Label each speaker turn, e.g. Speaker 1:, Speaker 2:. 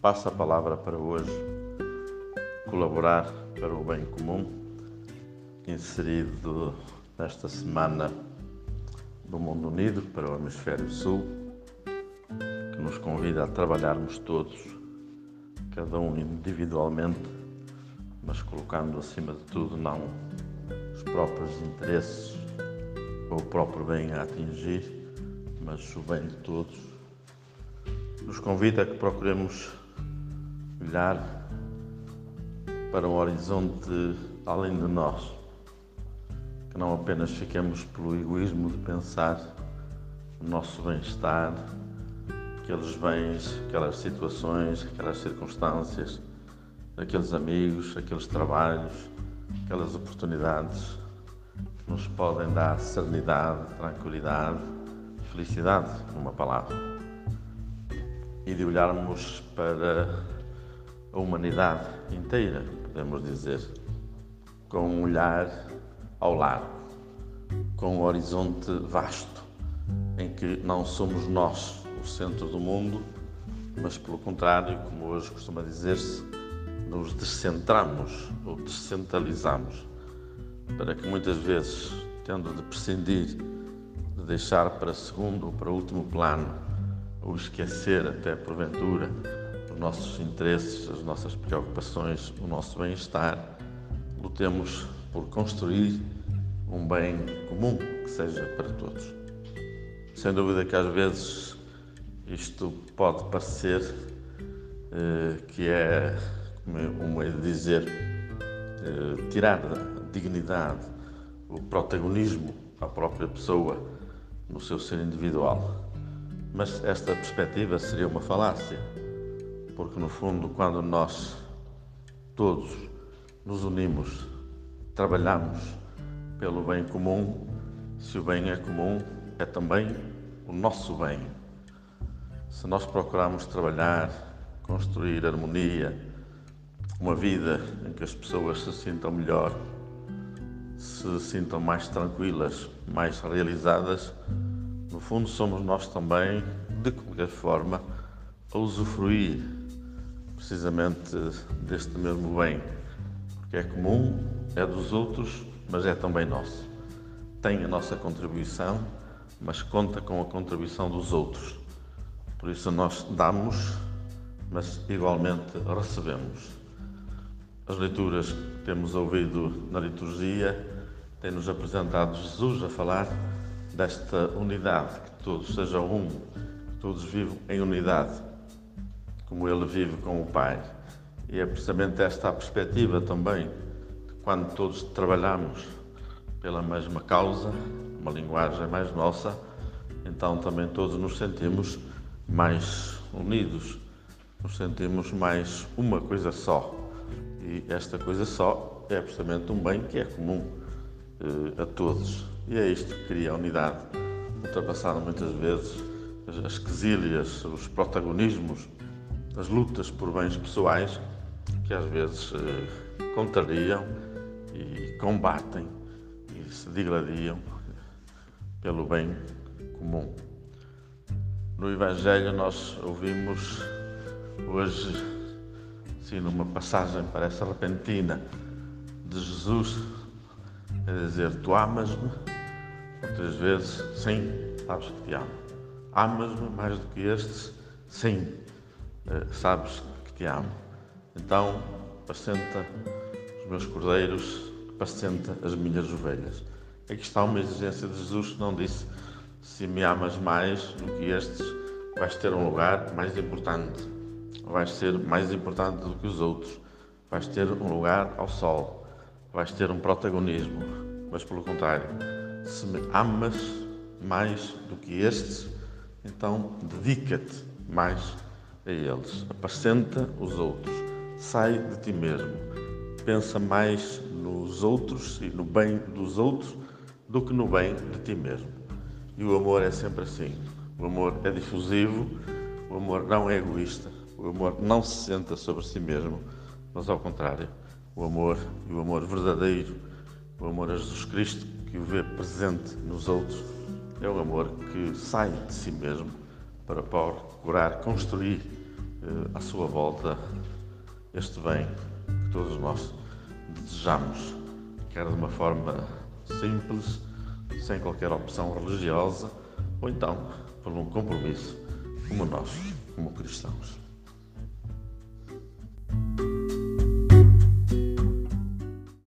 Speaker 1: Passa a palavra para hoje colaborar para o bem comum, inserido nesta semana do Mundo Unido para o Hemisfério Sul, que nos convida a trabalharmos todos, cada um individualmente, mas colocando acima de tudo não os próprios interesses ou o próprio bem a atingir, mas o bem de todos. Nos convida a que procuremos olhar para um horizonte além de nós, que não apenas fiquemos pelo egoísmo de pensar no nosso bem-estar, aqueles bens, aquelas situações, aquelas circunstâncias, aqueles amigos, aqueles trabalhos, aquelas oportunidades que nos podem dar serenidade, tranquilidade, felicidade, numa palavra. E de olharmos para a humanidade inteira, podemos dizer, com um olhar ao largo, com um horizonte vasto, em que não somos nós o centro do mundo, mas pelo contrário, como hoje costuma dizer-se, nos descentramos ou descentralizamos, para que muitas vezes, tendo de prescindir, de deixar para segundo ou para último plano, ou esquecer até porventura nossos interesses, as nossas preocupações, o nosso bem-estar, lutemos por construir um bem comum que seja para todos. Sem dúvida que às vezes isto pode parecer eh, que é, como é de dizer, eh, tirar a dignidade, o protagonismo à própria pessoa no seu ser individual. Mas esta perspectiva seria uma falácia porque no fundo, quando nós todos nos unimos, trabalhamos pelo bem comum, se o bem é comum, é também o nosso bem. Se nós procurarmos trabalhar, construir harmonia, uma vida em que as pessoas se sintam melhor, se sintam mais tranquilas, mais realizadas, no fundo somos nós também, de qualquer forma, a usufruir precisamente deste mesmo bem, porque é comum, é dos outros, mas é também nosso. Tem a nossa contribuição, mas conta com a contribuição dos outros. Por isso nós damos, mas igualmente recebemos. As leituras que temos ouvido na liturgia têm-nos apresentado Jesus a falar desta unidade, que todos sejam um, que todos vivam em unidade como ele vive com o Pai. E é precisamente esta a perspectiva também, de quando todos trabalhamos pela mesma causa, uma linguagem mais nossa, então também todos nos sentimos mais unidos, nos sentimos mais uma coisa só. E esta coisa só é precisamente um bem que é comum eh, a todos. E é isto que cria a unidade, ultrapassando muitas vezes as quesílias, os protagonismos as lutas por bens pessoais que às vezes eh, contrariam e combatem e se digladiam pelo bem comum. No Evangelho nós ouvimos hoje, assim, numa passagem parece repentina, de Jesus a dizer: Tu amas-me? Outras vezes, sim, sabes que te amo. Amas-me mais do que estes? Sim, sabes que te amo. Então, apacenta os meus cordeiros, apacenta as minhas ovelhas. Aqui está uma exigência de Jesus que não disse: se me amas mais do que estes, vais ter um lugar mais importante, vais ser mais importante do que os outros, vais ter um lugar ao sol, vais ter um protagonismo. Mas, pelo contrário, se me amas mais do que estes, então dedica-te mais a eles, apacenta os outros, sai de ti mesmo, pensa mais nos outros e no bem dos outros do que no bem de ti mesmo. E o amor é sempre assim. O amor é difusivo, o amor não é egoísta, o amor não se senta sobre si mesmo, mas ao contrário, o amor e o amor verdadeiro, o amor a Jesus Cristo que o vê presente nos outros, é o amor que sai de si mesmo para procurar construir à sua volta este bem que todos nós desejamos, quer de uma forma simples, sem qualquer opção religiosa, ou então por um compromisso como nós, como cristãos.